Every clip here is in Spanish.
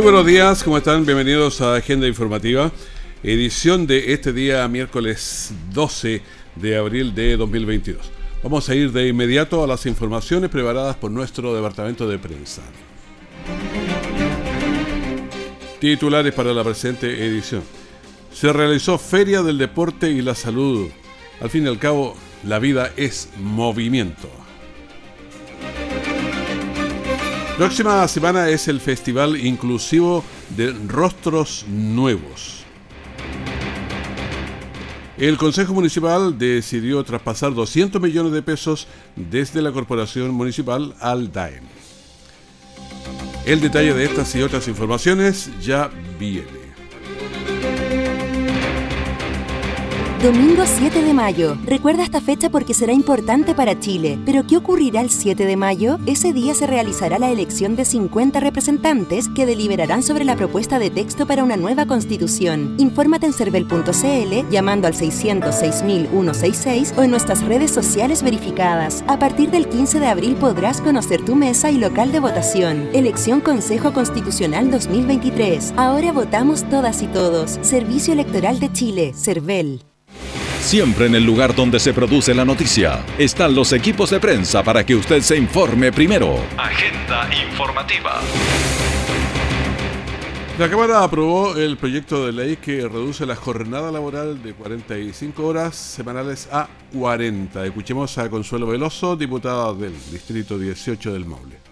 Muy buenos días, ¿cómo están? Bienvenidos a Agenda Informativa, edición de este día miércoles 12 de abril de 2022. Vamos a ir de inmediato a las informaciones preparadas por nuestro departamento de prensa. Titulares para la presente edición. Se realizó Feria del Deporte y la Salud. Al fin y al cabo, la vida es movimiento. Próxima semana es el Festival Inclusivo de Rostros Nuevos. El Consejo Municipal decidió traspasar 200 millones de pesos desde la Corporación Municipal al DAEM. El detalle de estas y otras informaciones ya viene. Domingo 7 de mayo. Recuerda esta fecha porque será importante para Chile. ¿Pero qué ocurrirá el 7 de mayo? Ese día se realizará la elección de 50 representantes que deliberarán sobre la propuesta de texto para una nueva constitución. Infórmate en cervel.cl llamando al 606.166 o en nuestras redes sociales verificadas. A partir del 15 de abril podrás conocer tu mesa y local de votación. Elección Consejo Constitucional 2023. Ahora votamos todas y todos. Servicio Electoral de Chile, CERVEL. Siempre en el lugar donde se produce la noticia están los equipos de prensa para que usted se informe primero. Agenda informativa. La Cámara aprobó el proyecto de ley que reduce la jornada laboral de 45 horas semanales a 40. Escuchemos a Consuelo Veloso, diputada del Distrito 18 del Maule.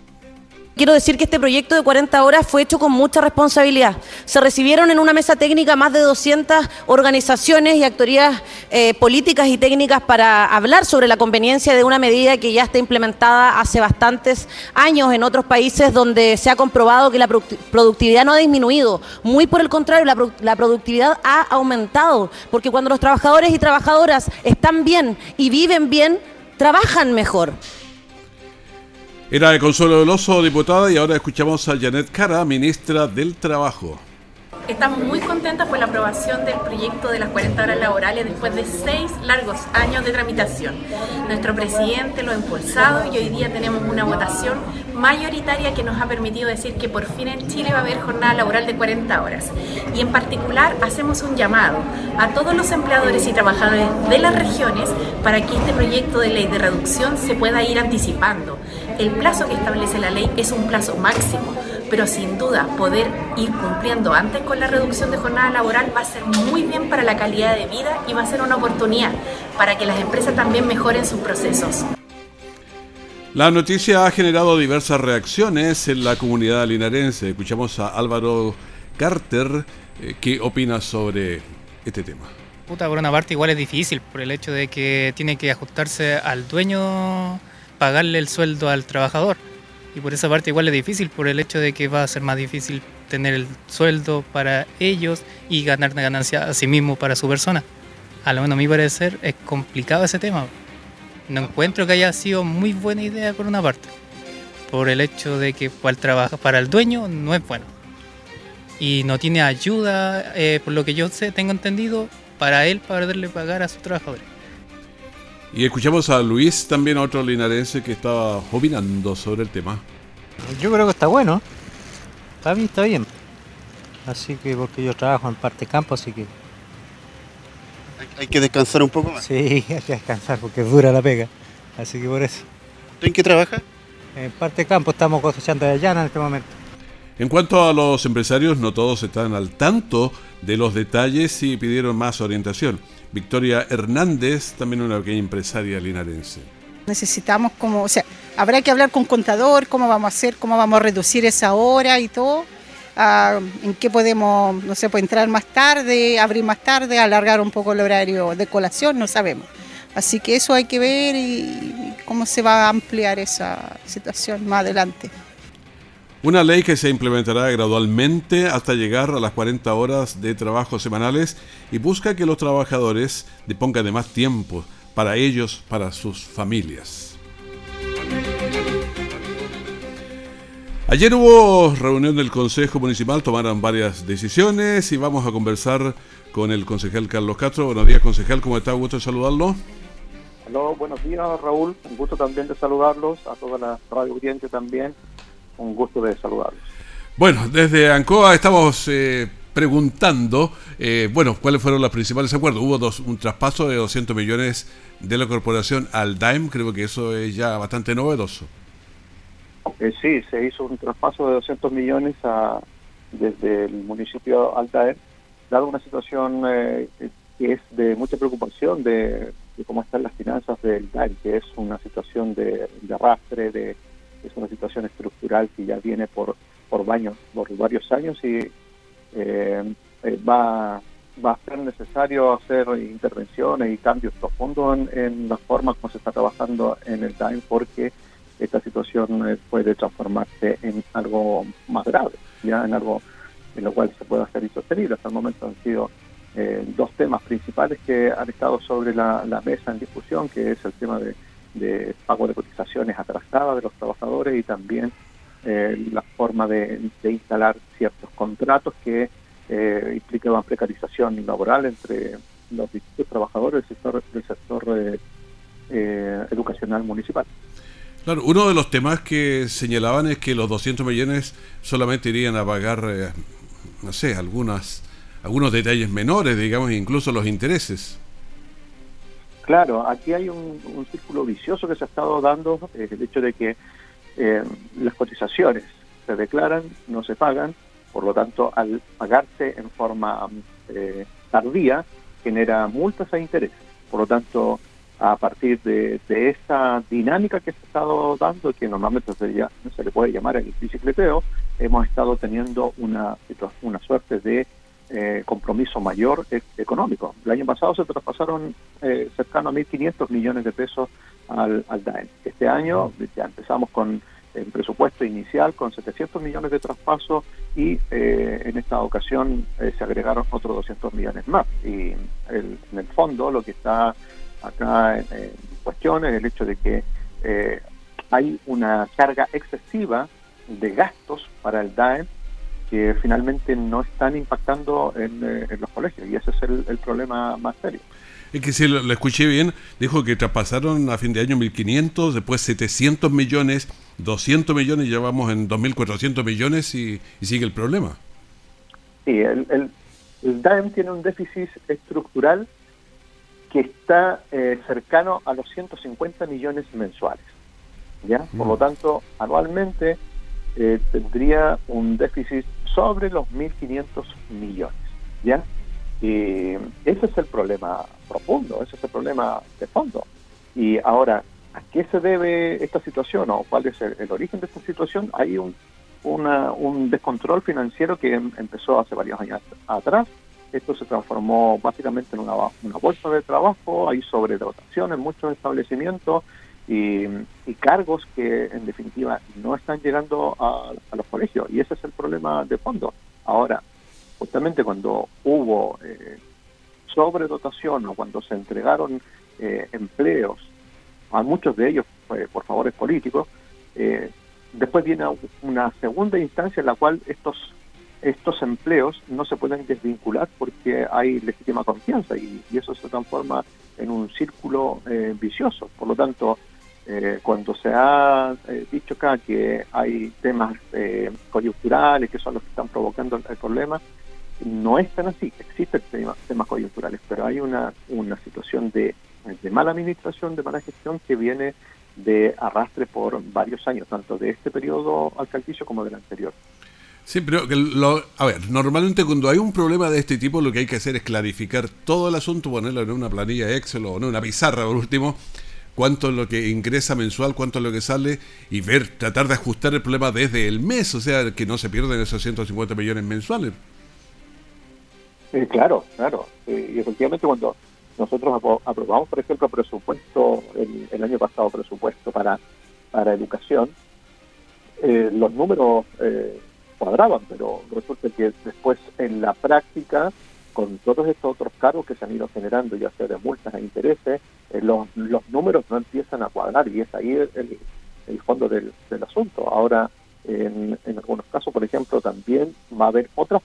Quiero decir que este proyecto de 40 horas fue hecho con mucha responsabilidad. Se recibieron en una mesa técnica más de 200 organizaciones y actorías eh, políticas y técnicas para hablar sobre la conveniencia de una medida que ya está implementada hace bastantes años en otros países donde se ha comprobado que la productividad no ha disminuido. Muy por el contrario, la, la productividad ha aumentado, porque cuando los trabajadores y trabajadoras están bien y viven bien, trabajan mejor. Era de Consuelo Veloso, diputada, y ahora escuchamos a Janet Cara, ministra del Trabajo. Estamos muy contentas por la aprobación del proyecto de las 40 horas laborales después de seis largos años de tramitación. Nuestro presidente lo ha impulsado y hoy día tenemos una votación mayoritaria que nos ha permitido decir que por fin en Chile va a haber jornada laboral de 40 horas. Y en particular hacemos un llamado a todos los empleadores y trabajadores de las regiones para que este proyecto de ley de reducción se pueda ir anticipando. El plazo que establece la ley es un plazo máximo pero sin duda poder ir cumpliendo antes con la reducción de jornada laboral va a ser muy bien para la calidad de vida y va a ser una oportunidad para que las empresas también mejoren sus procesos. La noticia ha generado diversas reacciones en la comunidad linarense. Escuchamos a Álvaro Carter, eh, ¿qué opina sobre este tema? Puta, por una parte igual es difícil por el hecho de que tiene que ajustarse al dueño, pagarle el sueldo al trabajador y por esa parte igual es difícil, por el hecho de que va a ser más difícil tener el sueldo para ellos y ganar una ganancia a sí mismo para su persona. A lo menos a mi parecer es complicado ese tema. No encuentro que haya sido muy buena idea por una parte, por el hecho de que para el, trabajo, para el dueño no es bueno. Y no tiene ayuda, eh, por lo que yo sé, tengo entendido, para él para poderle pagar a sus trabajadores. Y escuchamos a Luis, también otro linarense que estaba opinando sobre el tema. Yo creo que está bueno. Está bien, está bien. Así que porque yo trabajo en parte campo, así que... Hay, que descansar un poco más. Sí, hay que descansar porque es dura la pega. Así que por eso. ¿Tú en qué trabajas? En parte campo estamos cosechando de llana en este momento. En cuanto a los empresarios, no todos están al tanto de los detalles y pidieron más orientación. Victoria Hernández, también una pequeña empresaria linarense. Necesitamos como, o sea, habrá que hablar con contador, cómo vamos a hacer, cómo vamos a reducir esa hora y todo, ah, en qué podemos, no sé, pues entrar más tarde, abrir más tarde, alargar un poco el horario de colación, no sabemos. Así que eso hay que ver y cómo se va a ampliar esa situación más adelante. Una ley que se implementará gradualmente hasta llegar a las 40 horas de trabajo semanales y busca que los trabajadores dispongan de más tiempo para ellos, para sus familias. Ayer hubo reunión del Consejo Municipal, tomaron varias decisiones y vamos a conversar con el concejal Carlos Castro. Buenos días, concejal, ¿cómo está? Gusto de saludarlo. Hola, buenos días, Raúl. Un gusto también de saludarlos, a toda la radio audiencia también. Un gusto de saludarlos. Bueno, desde ANCOA estamos eh, preguntando, eh, bueno, cuáles fueron los principales acuerdos. Hubo dos, un traspaso de 200 millones de la corporación al DAIM, creo que eso es ya bastante novedoso. Eh, sí, se hizo un traspaso de 200 millones a, desde el municipio al DAIM, dado una situación eh, que es de mucha preocupación de, cómo están las finanzas del DAIM, que es una situación de, arrastre, de, es una situación estructural que ya viene por, por, por varios años y eh, va va a ser necesario hacer intervenciones y cambios profundos en, la forma como se está trabajando en el DAIM porque esta situación eh, puede transformarse en algo más grave, ya en algo en lo cual se puede hacer insostenible. Hasta el momento han sido eh, dos temas principales que han estado sobre la, mesa en discusión, que es el tema de, pago de cotizaciones atrasadas de los trabajadores y también eh, la forma de instalar ciertos contratos que eh, implicaban precarización laboral entre los distintos trabajadores del sector, del sector eh, eh, educacional municipal. Uno de los temas que señalaban es que los 200 millones solamente irían a pagar, eh, no sé, algunas, algunos detalles menores, digamos, incluso los intereses. Claro, aquí hay un, círculo vicioso que se ha estado dando, el hecho de que las cotizaciones se declaran, no se pagan, por lo tanto, al pagarse en forma eh, tardía, genera multas e intereses. Por lo tanto, a partir de, esa dinámica que se ha estado dando, que normalmente se, se le puede llamar el bicicleteo, hemos estado teniendo una, una suerte de eh, compromiso mayor e, económico. El año pasado se traspasaron eh, cercano a 1.500 millones de pesos al, al DAEN. Este año ya empezamos con el presupuesto inicial con 700 millones de traspaso y eh, en esta ocasión eh, se agregaron otros 200 millones más. Y en el fondo lo que está acá en, cuestión es el hecho de que eh, hay una carga excesiva de gastos para el DAE que finalmente no están impactando en, los colegios y ese es el problema más serio. Es que si lo, escuché bien, dijo que traspasaron a fin de año 1.500, después 700 millones, 200 millones, ya vamos en 2.400 millones y, sigue el problema. Sí, el, el, el, DAEM tiene un déficit estructural que está eh, cercano a los 150 millones mensuales. ¿ya? Por lo mm. tanto, anualmente eh, tendría un déficit sobre los 1.500 millones. ¿ya? Y ese es el problema profundo, ese es el problema de fondo. Y ahora, ¿a qué se debe esta situación o cuál es el, origen de esta situación? Hay un, un descontrol financiero que em, empezó hace varios años atrás. Esto se transformó básicamente en una, una bolsa de trabajo, hay sobredotación en muchos establecimientos y, cargos que en definitiva no están llegando a, los colegios. Y ese es el problema de fondo. Ahora, justamente cuando hubo eh, sobredotación o cuando se entregaron eh, empleos, a muchos de ellos por favores políticos, eh, después viene una segunda instancia en la cual estos estos empleos no se pueden desvincular porque hay legítima confianza y, eso se transforma en un círculo vicioso. Por lo tanto, cuando se ha dicho acá que hay temas coyunturales que son los que están provocando el problema, no es tan así, existen temas, coyunturales, pero hay una, una situación de, mala administración, de mala gestión que viene de arrastre por varios años, tanto de este periodo alcaldicio como del anterior. Sí, pero lo, a ver, normalmente cuando hay un problema de este tipo lo que hay que hacer es clarificar todo el asunto, ponerlo en una planilla Excel o en una pizarra por último, cuánto es lo que ingresa mensual, cuánto es lo que sale y ver, tratar de ajustar el problema desde el mes, o sea, que no se pierdan esos 150 millones mensuales. Eh, claro, claro. Eh, y efectivamente cuando nosotros aprobamos, por ejemplo, presupuesto, el, año pasado presupuesto para, para educación, eh, los números cuadraban, pero resulta que después en la práctica, con todos estos otros cargos que se han ido generando, ya sea de multas e intereses, eh, los, los números no empiezan a cuadrar y es ahí el, fondo del, del, asunto. Ahora, en, en, algunos casos, por ejemplo, también va a haber otras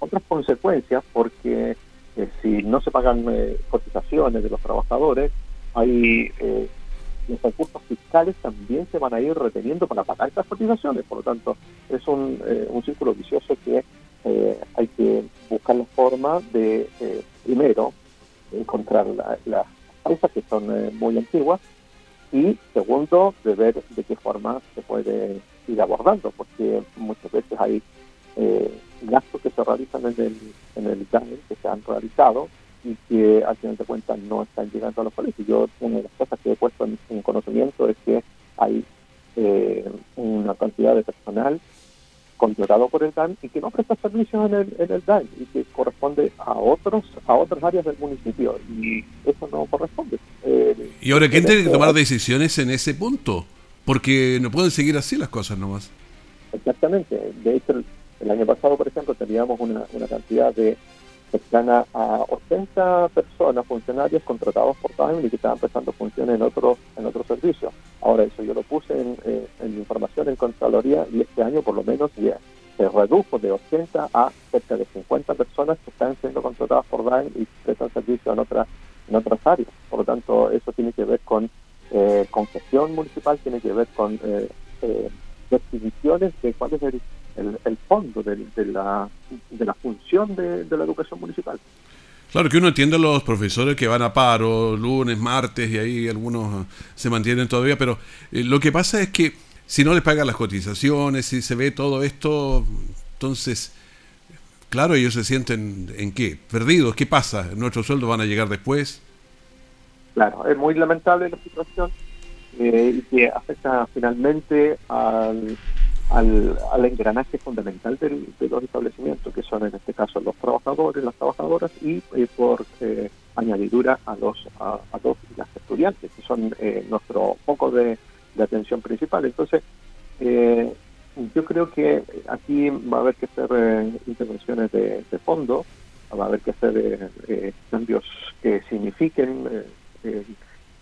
otras consecuencias porque eh, si no se pagan eh, cotizaciones de los trabajadores, hay eh, los recursos fiscales también se van a ir reteniendo para pagar estas cotizaciones. Por lo tanto, es un, un círculo vicioso que eh, hay que buscar la forma de, eh, primero, encontrar las la que son eh, muy antiguas y, segundo, de ver de qué forma se puede ir abordando, porque muchas veces hay eh, gastos que se realizan en el, en el DANE, que se han realizado y que al final de cuentas no están llegando a los colegios. Yo, una de las cosas que he puesto en, en conocimiento es que hay eh, una cantidad de personal contratado por el DAN y que no presta servicios en el, en el DAN y que corresponde a otros a otras áreas del municipio y eso no corresponde. Eh, y ahora, ¿quién tiene que tomar decisiones en ese punto? Porque no pueden seguir así las cosas nomás. Exactamente. De hecho, el, el año pasado, por ejemplo, teníamos una, una cantidad de cercana a 80 personas, funcionarios contratados por Time y que estaban prestando funciones en otros en otros servicios. Ahora eso yo lo puse en, eh, en información en Contraloría y este año por lo menos ya se redujo de 80 a cerca de 50 personas que están siendo contratadas por DAIM y prestan servicio en otras en otras áreas. Por lo tanto, eso tiene que ver con, eh, con gestión municipal, tiene que ver con eh, eh, definiciones de cuál es el el, el fondo de, de, la, de la función de, de, la educación municipal. Claro que uno entiende a los profesores que van a paro lunes, martes y ahí algunos se mantienen todavía, pero eh, lo que pasa es que si no les pagan las cotizaciones, si se ve todo esto, entonces, claro, ellos se sienten en qué, perdidos, ¿qué pasa? ¿Nuestros sueldos van a llegar después? Claro, es muy lamentable la situación eh, y que afecta finalmente al al, al engranaje fundamental del, de los establecimientos, que son en este caso los trabajadores, las trabajadoras y eh, por eh, añadidura a los a, los las estudiantes, que son eh, nuestro foco de, de, atención principal. Entonces, eh, yo creo que aquí va a haber que hacer eh, intervenciones de, fondo, va a haber que hacer eh, cambios que signifiquen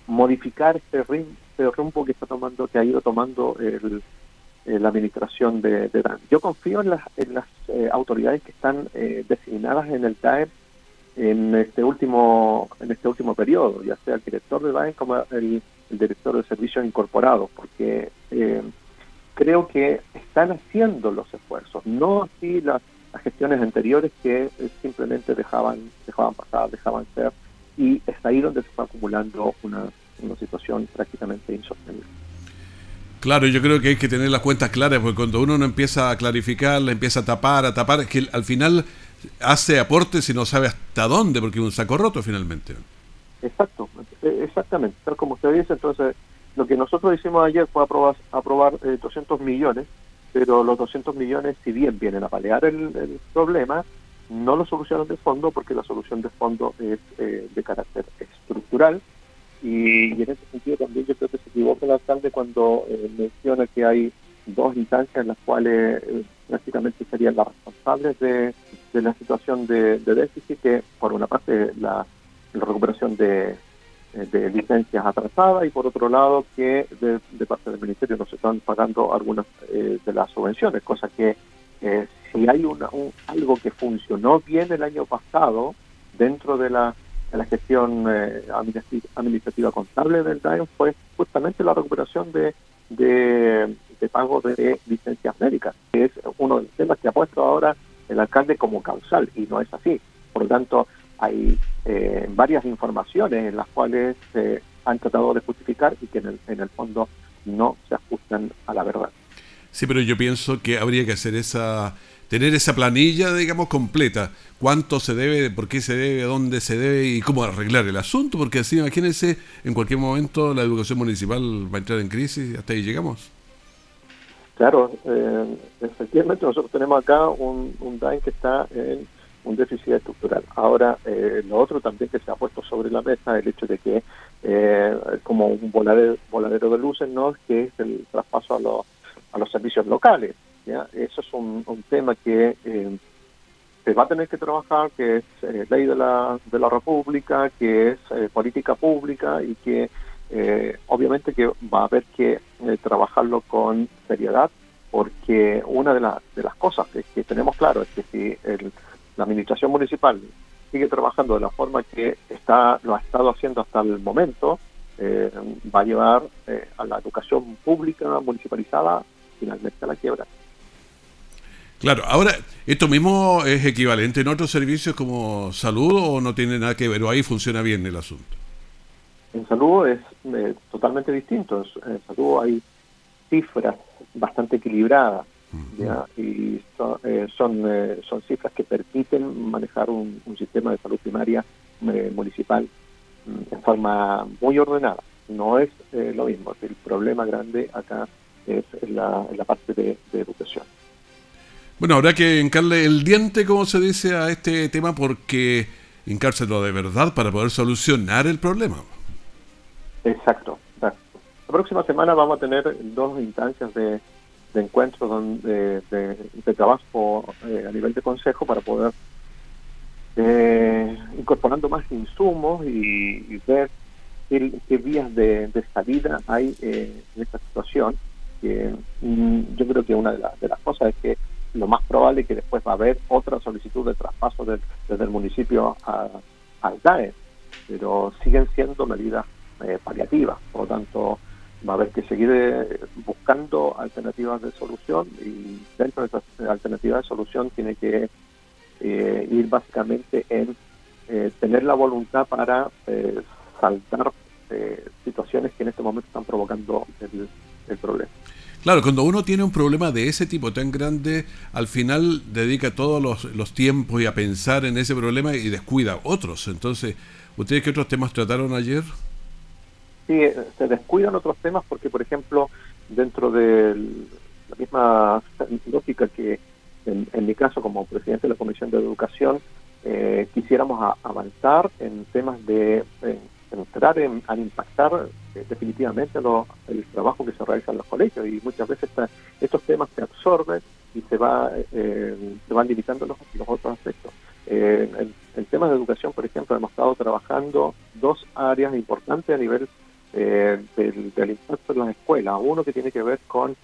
modificar este, rim, este rumbo que está tomando, que ha ido tomando el eh, la administración de, de, DAN. Yo confío en las, eh, autoridades que están eh, designadas en el DAE en este último en este último periodo, ya sea el director de DAE como el, director de servicios incorporados, porque eh, creo que están haciendo los esfuerzos, no así las, las gestiones anteriores que simplemente dejaban dejaban pasar, dejaban ser, y es ahí donde se está acumulando una, una situación prácticamente insostenible. Claro, yo creo que hay que tener las cuentas claras, porque cuando uno no empieza a clarificar, la empieza a tapar, a tapar, es que al final hace aportes y no sabe hasta dónde, porque es un saco roto finalmente. Exacto, exactamente, tal como usted dice, entonces lo que nosotros hicimos ayer fue aprobar, aprobar eh, 200 millones, pero los 200 millones, si bien vienen a paliar el, el problema, no lo solucionan de fondo, porque la solución de fondo es eh, de carácter estructural, y, en ese sentido también yo creo que se equivoca el alcalde cuando eh, menciona que hay dos instancias en las cuales eh, prácticamente serían las responsables de, de la situación de, de, déficit, que por una parte la, recuperación de, de, licencias atrasadas y por otro lado que de, parte del ministerio no se están pagando algunas eh, de las subvenciones, cosa que eh, si hay una, un, algo que funcionó bien el año pasado dentro de la la gestión eh, administrativa contable del DAEM fue justamente la recuperación de, de, de pago de licencias médicas, que es uno de los temas que ha puesto ahora el alcalde como causal, y no es así. Por lo tanto, hay eh, varias informaciones en las cuales se han tratado de justificar y que en el, en el fondo no se ajustan a la verdad. Sí, pero yo pienso que habría que hacer esa tener esa planilla, digamos, completa. Cuánto se debe, por qué se debe, dónde se debe y cómo arreglar el asunto, porque así, imagínense, en cualquier momento la educación municipal va a entrar en crisis hasta ahí llegamos. Claro, eh, efectivamente nosotros tenemos acá un, un que está en un déficit estructural. Ahora, eh, lo otro también que se ha puesto sobre la mesa, el hecho de que, eh, como un voladero, voladero de luces, ¿no? que es el traspaso a los, a los servicios locales. ¿Ya? Eso es un, tema que eh, se va a tener que trabajar, que es eh, ley de la, de la República, que es eh, política pública y que obviamente que va a haber que trabajarlo con seriedad, porque una de, las de las cosas que, que tenemos claro es que si el la administración municipal sigue trabajando de la forma que está lo ha estado haciendo hasta el momento, eh, va a llevar a la educación pública municipalizada finalmente a la quiebra. Claro, ahora, ¿esto mismo es equivalente en otros servicios como salud o no tiene nada que ver? ¿O ahí funciona bien el asunto? En salud es eh, totalmente distinto. En salud hay cifras bastante equilibradas. ¿ya? y son, eh, son, eh, son cifras que permiten manejar un, un sistema de salud primaria eh, municipal mm, en forma muy ordenada. No es lo mismo, el problema grande acá es la, la parte de, de. Bueno, habrá que hincarle el diente, como se dice, a este tema porque hincárselo de verdad para poder solucionar el problema. Exacto. La próxima semana vamos a tener dos instancias de, de encuentros donde, de, trabajo eh, a nivel de consejo para poder eh, incorporando más insumos y, ver qué, vías de, salida hay eh, en esta situación. Que, mm, yo creo que una de, las de las cosas es que lo más probable es que después va a haber otra solicitud de traspaso desde el municipio al DAE, pero siguen siendo medidas eh, paliativas, por lo tanto va a haber que seguir eh, buscando alternativas de solución y dentro de esas alternativas de solución tiene que eh, ir básicamente en eh, tener la voluntad para eh, saltar eh, situaciones que en este momento están provocando el, el problema. Claro, cuando uno tiene un problema de ese tipo tan grande, al final dedica todos los, los tiempos y a pensar en ese problema y descuida otros. Entonces, ¿ustedes qué otros temas trataron ayer? Sí, eh, se descuidan otros temas porque, por ejemplo, dentro de la misma lógica que en, en mi caso como presidente de la Comisión de Educación eh, quisiéramos a- avanzar en temas de eh, entrar en, a impactar eh, definitivamente el trabajo que se realiza en los colegios y muchas veces estos temas se absorben y se va eh, se van limitando los, los otros aspectos. Eh, en, en temas de educación, por ejemplo, hemos estado trabajando dos áreas importantes a nivel del, impacto en las escuelas. Uno que tiene que ver con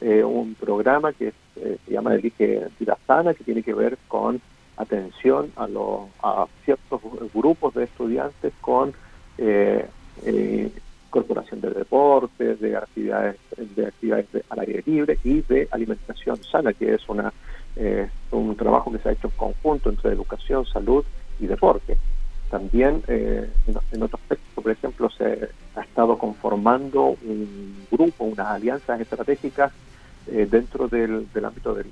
un programa que se llama Elige Vida Sana, que tiene que ver con atención a, los a ciertos grupos de estudiantes con eh, eh, incorporación de deportes, de actividades, de actividades de- al aire libre y de alimentación sana, que es una eh, un trabajo que se ha hecho en conjunto entre educación, salud y deporte. También eh, en, en otros por ejemplo, se ha estado conformando un grupo, unas alianzas estratégicas eh, dentro del, del ámbito de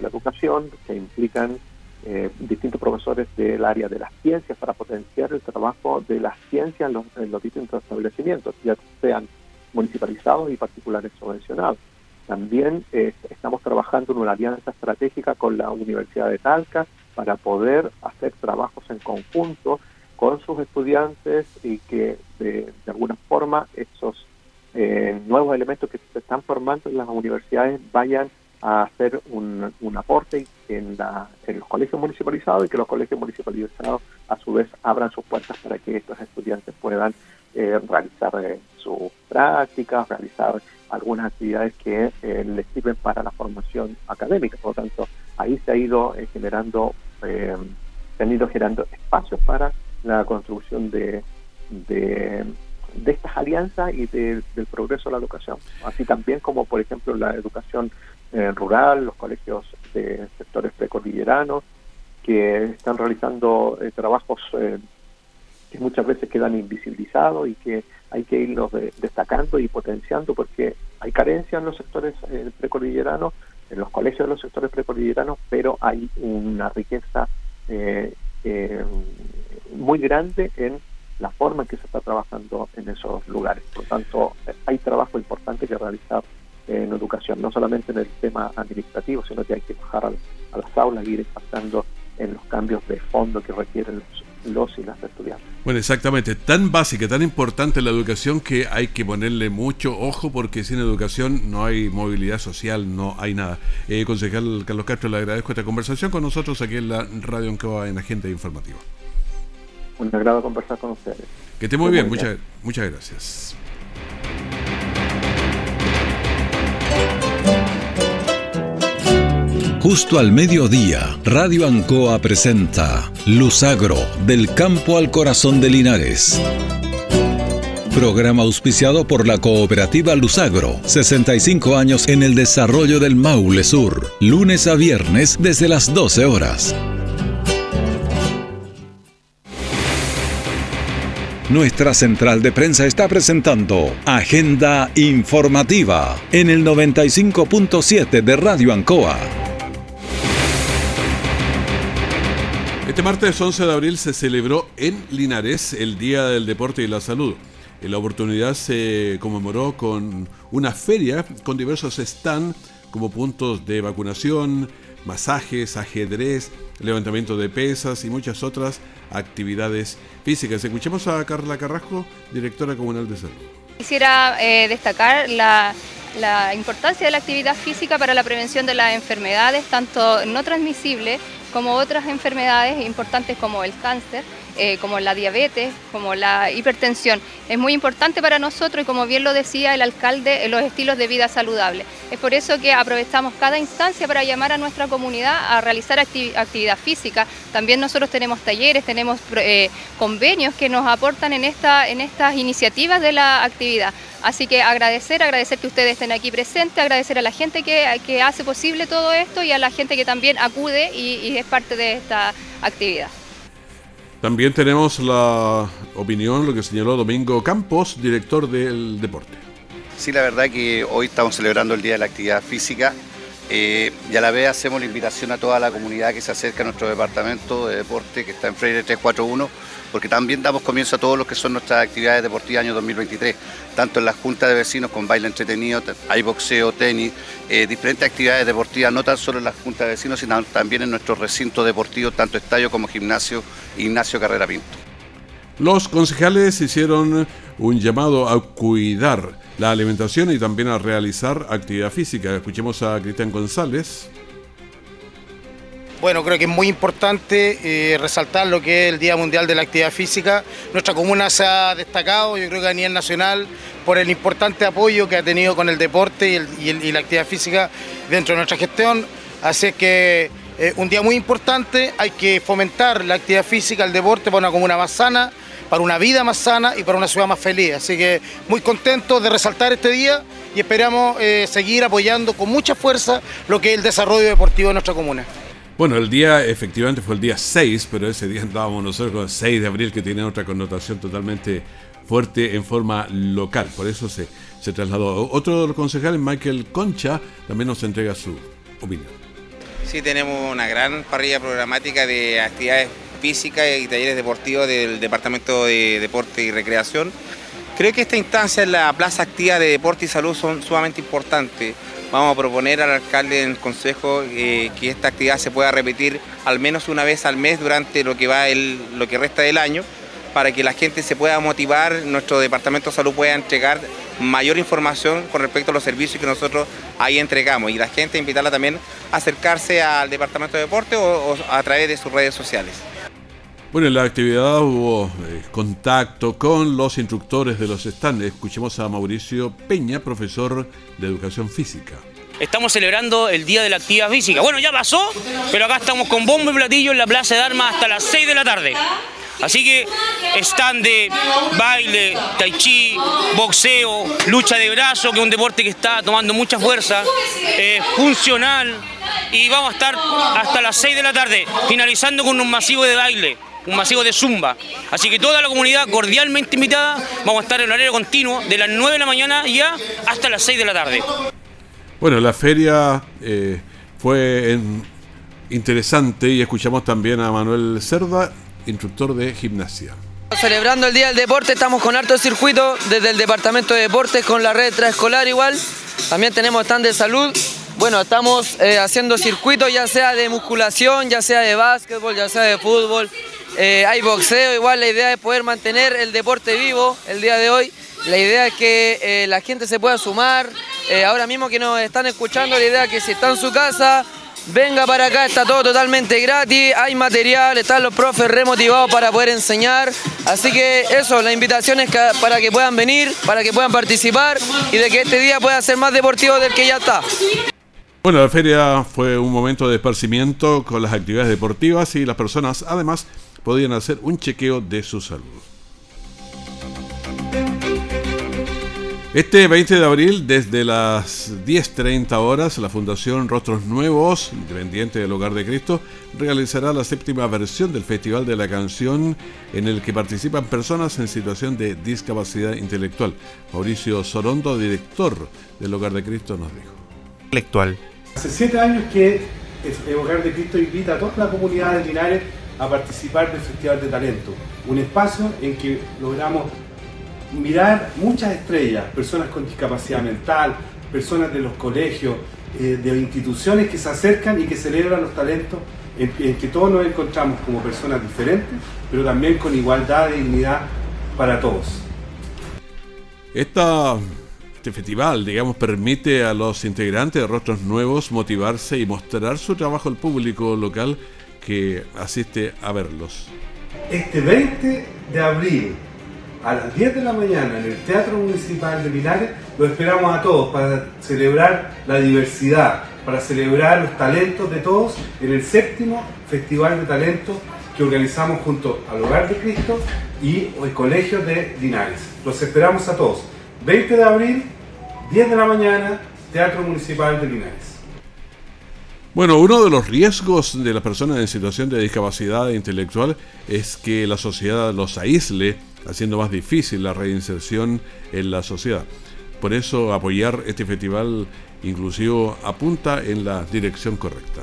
la educación que implican eh, distintos profesores del área de las ciencias para potenciar el trabajo de las ciencias en los, distintos establecimientos, ya sean municipalizados y particulares subvencionados. También eh, estamos trabajando en una alianza estratégica con la Universidad de Talca para poder hacer trabajos en conjunto con sus estudiantes y que de, de alguna forma esos eh, nuevos elementos que se están formando en las universidades vayan a hacer un, un aporte en, la, los colegios municipalizados y que los colegios municipalizados a su vez abran sus puertas para que estos estudiantes puedan eh, realizar eh, sus prácticas, realizar algunas actividades que eh, les sirven para la formación académica. Por lo tanto, ahí se ha ido generando, se han ido generando espacios para la construcción de, de, estas alianzas y de- del progreso de la educación. Así también como, por ejemplo, la educación eh, rural, los colegios de sectores precordilleranos, que están realizando eh, trabajos eh, que muchas veces quedan invisibilizados y que hay que irlos de- destacando y potenciando porque hay carencia en los sectores eh, precordilleranos en los colegios de los sectores precordilleranos, pero hay una riqueza eh, muy grande en la forma en que se está trabajando en esos lugares. Por tanto, hay trabajo importante que realizar en educación, no solamente en el tema administrativo, sino que hay que bajar a, las aulas y ir impactando en los cambios de fondo que requieren los, los y las estudiantes. Bueno, exactamente. Tan básica, tan importante la educación que hay que ponerle mucho ojo porque sin educación no hay movilidad social, no hay nada. Eh, concejal Carlos Castro, le agradezco esta conversación con nosotros aquí en la Radio Ancoa en Agente Informativa. Un agrado conversar con ustedes. Que esté muy, bien, Muchas, muchas gracias. Justo al mediodía, Radio Ancoa presenta Luzagro, del campo al corazón de Linares. Programa auspiciado por la cooperativa Luzagro, 65 años en el desarrollo del Maule Sur, lunes a viernes desde las 12 horas. Nuestra central de prensa está presentando Agenda Informativa en el 95.7 de Radio Ancoa. Este martes 11 de abril se celebró en Linares el Día del Deporte y la Salud. En la oportunidad se conmemoró con una feria con diversos stands como puntos de vacunación, masajes, ajedrez, levantamiento de pesas y muchas otras actividades físicas. Escuchemos a Carla Carrasco, directora comunal de salud. Quisiera eh, destacar la, la importancia de la actividad física para la prevención de las enfermedades, tanto no transmisibles como otras enfermedades importantes como el cáncer, eh, como la diabetes, como la hipertensión. Es muy importante para nosotros y como bien lo decía el alcalde, los estilos de vida saludables. Es por eso que aprovechamos cada instancia para llamar a nuestra comunidad a realizar actividad física. También nosotros tenemos talleres, tenemos eh, convenios que nos aportan en, esta, en estas iniciativas de la actividad. Así que agradecer, agradecer que ustedes estén aquí presentes, agradecer a la gente que, hace posible todo esto y a la gente que también acude y, es parte de esta actividad. También tenemos la opinión, lo que señaló Domingo Campos, director del deporte. Sí, la verdad que hoy estamos celebrando el Día de la Actividad Física eh, y a la vez hacemos la invitación a toda la comunidad que se acerca a nuestro departamento de deporte que está en Freire 341 porque también damos comienzo a todo lo que son nuestras actividades deportivas año 2023, tanto en las juntas de vecinos con baile entretenido, hay boxeo, tenis, eh, diferentes actividades deportivas, no tan solo en las juntas de vecinos, sino también en nuestros recintos deportivos, tanto estadio como gimnasio, Ignacio Carrera Pinto. Los concejales hicieron un llamado a cuidar la alimentación y también a realizar actividad física. Escuchemos a Cristian González. Bueno, creo que es muy importante eh, resaltar lo que es el Día Mundial de la Actividad Física. Nuestra comuna se ha destacado, yo creo que a nivel nacional, por el importante apoyo que ha tenido con el deporte y, la actividad física dentro de nuestra gestión. Así que eh, un día muy importante, hay que fomentar la actividad física, el deporte para una comuna más sana, para una vida más sana y para una ciudad más feliz. Así que muy contento de resaltar este día y esperamos eh, seguir apoyando con mucha fuerza lo que es el desarrollo deportivo de nuestra comuna. Bueno, el día efectivamente fue el día 6, pero ese día andábamos nosotros con el 6 de abril, que tiene otra connotación totalmente fuerte en forma local. Por eso se, se trasladó. Otro de los concejales, Michael Concha, también nos entrega su opinión. Sí, tenemos una gran parrilla programática de actividades físicas y talleres deportivos del Departamento de Deporte y Recreación. Creo que esta instancia en la Plaza Activa de Deporte y Salud son sumamente importantes vamos a proponer al alcalde en el consejo eh, que esta actividad se pueda repetir al menos una vez al mes durante lo que va el, lo que resta del año para que la gente se pueda motivar, nuestro departamento de salud pueda entregar mayor información con respecto a los servicios que nosotros ahí entregamos y la gente invitarla también a acercarse al departamento de deporte o, a través de sus redes sociales. Bueno, en la actividad hubo eh, contacto con los instructores de los stands. Escuchemos a Mauricio Peña, profesor de educación física. Estamos celebrando el Día de la Actividad Física. Bueno, ya pasó, pero acá estamos con bombo y platillo en la Plaza de Armas hasta las 6 de la tarde. Así que stand baile, tai chi, boxeo, lucha de brazo, que es un deporte que está tomando mucha fuerza, eh, funcional, y vamos a estar hasta las 6 de la tarde, finalizando con un masivo de baile un masivo de zumba. Así que toda la comunidad cordialmente invitada, vamos a estar en horario continuo de las 9 de la mañana ya hasta las 6 de la tarde. Bueno, la feria eh, fue en- interesante y escuchamos también a Manuel Cerda, instructor de gimnasia. Celebrando el Día del Deporte, estamos con harto circuito desde el Departamento de Deportes con la red extraescolar igual. También tenemos stand de salud. Bueno, estamos eh, haciendo circuitos ya sea de musculación, ya sea de básquetbol, ya sea de fútbol. Eh, hay boxeo, igual la idea es poder mantener el deporte vivo el día de hoy. La idea es que eh, la gente se pueda sumar. Eh, ahora mismo que nos están escuchando, la idea es que si está en su casa, Venga para acá, está todo totalmente gratis, hay material, están los profes remotivados para poder enseñar. Así que eso, la invitación es para que puedan venir, para que puedan participar y de que este día pueda ser más deportivo del que ya está. Bueno, la feria fue un momento de esparcimiento con las actividades deportivas y las personas además podían hacer un chequeo de su salud. Este 20 de abril, desde las 10.30 horas, la Fundación Rostros Nuevos, independiente del Hogar de Cristo, realizará la séptima versión del Festival de la Canción en el que participan personas en situación de discapacidad intelectual. Mauricio Sorondo, director del Hogar de Cristo, nos dijo. intelectual. Hace siete años que el Hogar de Cristo invita a toda la comunidad de Linares a participar del Festival de Talento, un espacio en que logramos mirar muchas estrellas, personas con discapacidad mental, personas de los colegios, eh, de instituciones que se acercan y que celebran los talentos, en, que todos nos encontramos como personas diferentes, pero también con igualdad de dignidad para todos. Este festival, digamos, permite a los integrantes de Rostros Nuevos motivarse y mostrar su trabajo al público local que asiste a verlos. Este 20 de abril a las 10 de la mañana en el Teatro Municipal de Linares lo esperamos a todos para celebrar la diversidad, para celebrar los talentos de todos en el séptimo Festival de Talentos que organizamos junto al Hogar de Cristo y el Colegio de Linares. Los esperamos a todos. 20 de abril, 10 de la mañana, Teatro Municipal de Linares. Bueno, uno de los riesgos de las personas en situación de discapacidad intelectual es que la sociedad los aísle, haciendo más difícil la reinserción en la sociedad. Por eso apoyar este festival inclusivo apunta en la dirección correcta.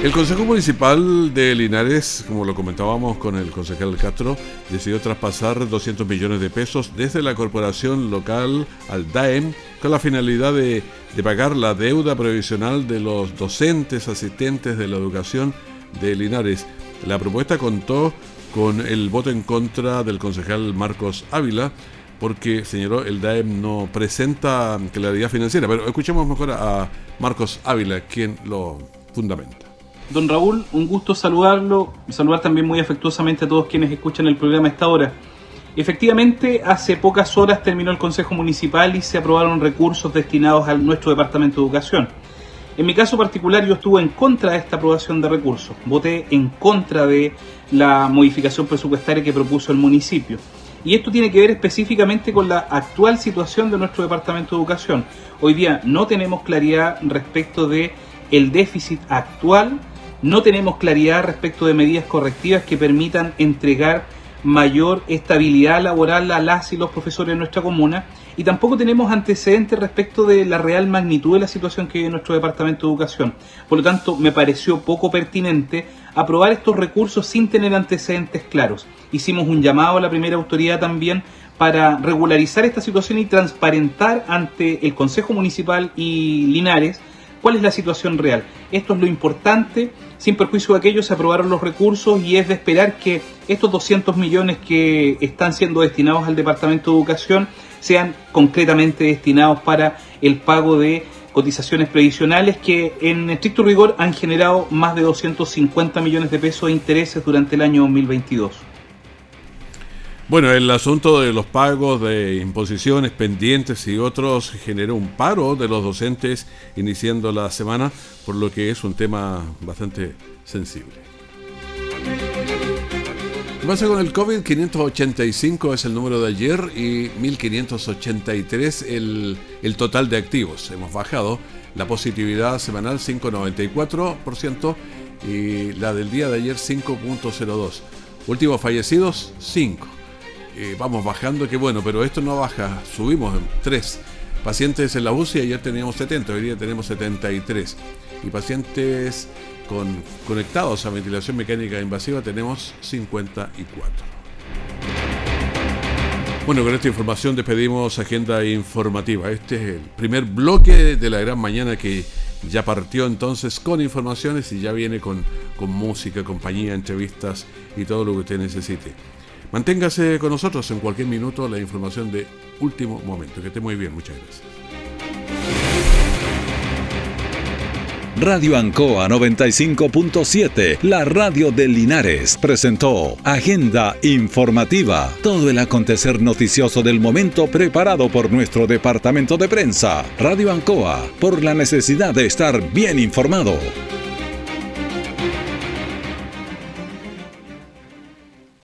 El Consejo Municipal de Linares, como lo comentábamos con el concejal Castro, decidió traspasar 200 millones de pesos desde la corporación local al DAEM con la finalidad de, pagar la deuda previsional de los docentes asistentes de la educación de Linares. La propuesta contó con el voto en contra del concejal Marcos Ávila porque, señaló, el DAEM no presenta claridad financiera. Pero escuchemos mejor a Marcos Ávila, quien lo fundamenta. Don Raúl, un gusto saludarlo, saludar también muy afectuosamente a todos quienes escuchan el programa a esta hora. Efectivamente, hace pocas horas terminó el Consejo Municipal y se aprobaron recursos destinados a nuestro Departamento de Educación. En mi caso particular yo estuve en contra de esta aprobación de recursos, voté en contra de la modificación presupuestaria que propuso el municipio. Y esto tiene que ver específicamente con la actual situación de nuestro Departamento de Educación. Hoy día no tenemos claridad respecto de el déficit actual, no tenemos claridad respecto de medidas correctivas que permitan entregar mayor estabilidad laboral a las y los profesores de nuestra comuna y tampoco tenemos antecedentes respecto de la real magnitud de la situación que vive nuestro Departamento de Educación. Por lo tanto, me pareció poco pertinente aprobar estos recursos sin tener antecedentes claros. Hicimos un llamado a la primera autoridad también para regularizar esta situación y transparentar ante el Consejo Municipal y Linares cuál es la situación real. Esto es lo importante, sin perjuicio de aquello se aprobaron los recursos y es de esperar que estos 200 millones que están siendo destinados al Departamento de Educación sean concretamente destinados para el pago de cotizaciones previsionales que en estricto rigor han generado más de 250 millones de pesos de intereses durante el año 2022. Bueno, el asunto de los pagos de imposiciones pendientes y otros generó un paro de los docentes iniciando la semana, por lo que es un tema bastante sensible. ¿Qué pasa con el COVID? 585 es el número de ayer y 1583 el, el total de activos. Hemos bajado la positividad semanal 5,94% y la del día de ayer 5,02. Últimos fallecidos 5 eh, vamos bajando, que bueno, pero esto no baja, subimos en 3. Pacientes en la UCI ayer teníamos 70, hoy día tenemos 73. Y pacientes con, conectados a ventilación mecánica invasiva tenemos 54. Bueno, con esta información despedimos Agenda Informativa. Este es el primer bloque de la gran mañana que ya partió entonces con informaciones y ya viene con, con música, compañía, entrevistas y todo lo que usted necesite. Manténgase con nosotros en cualquier minuto la información de último momento. Que esté muy bien, muchas gracias. Radio Ancoa 95.7, la radio de Linares, presentó Agenda Informativa, todo el acontecer noticioso del momento preparado por nuestro departamento de prensa. Radio Ancoa, por la necesidad de estar bien informado.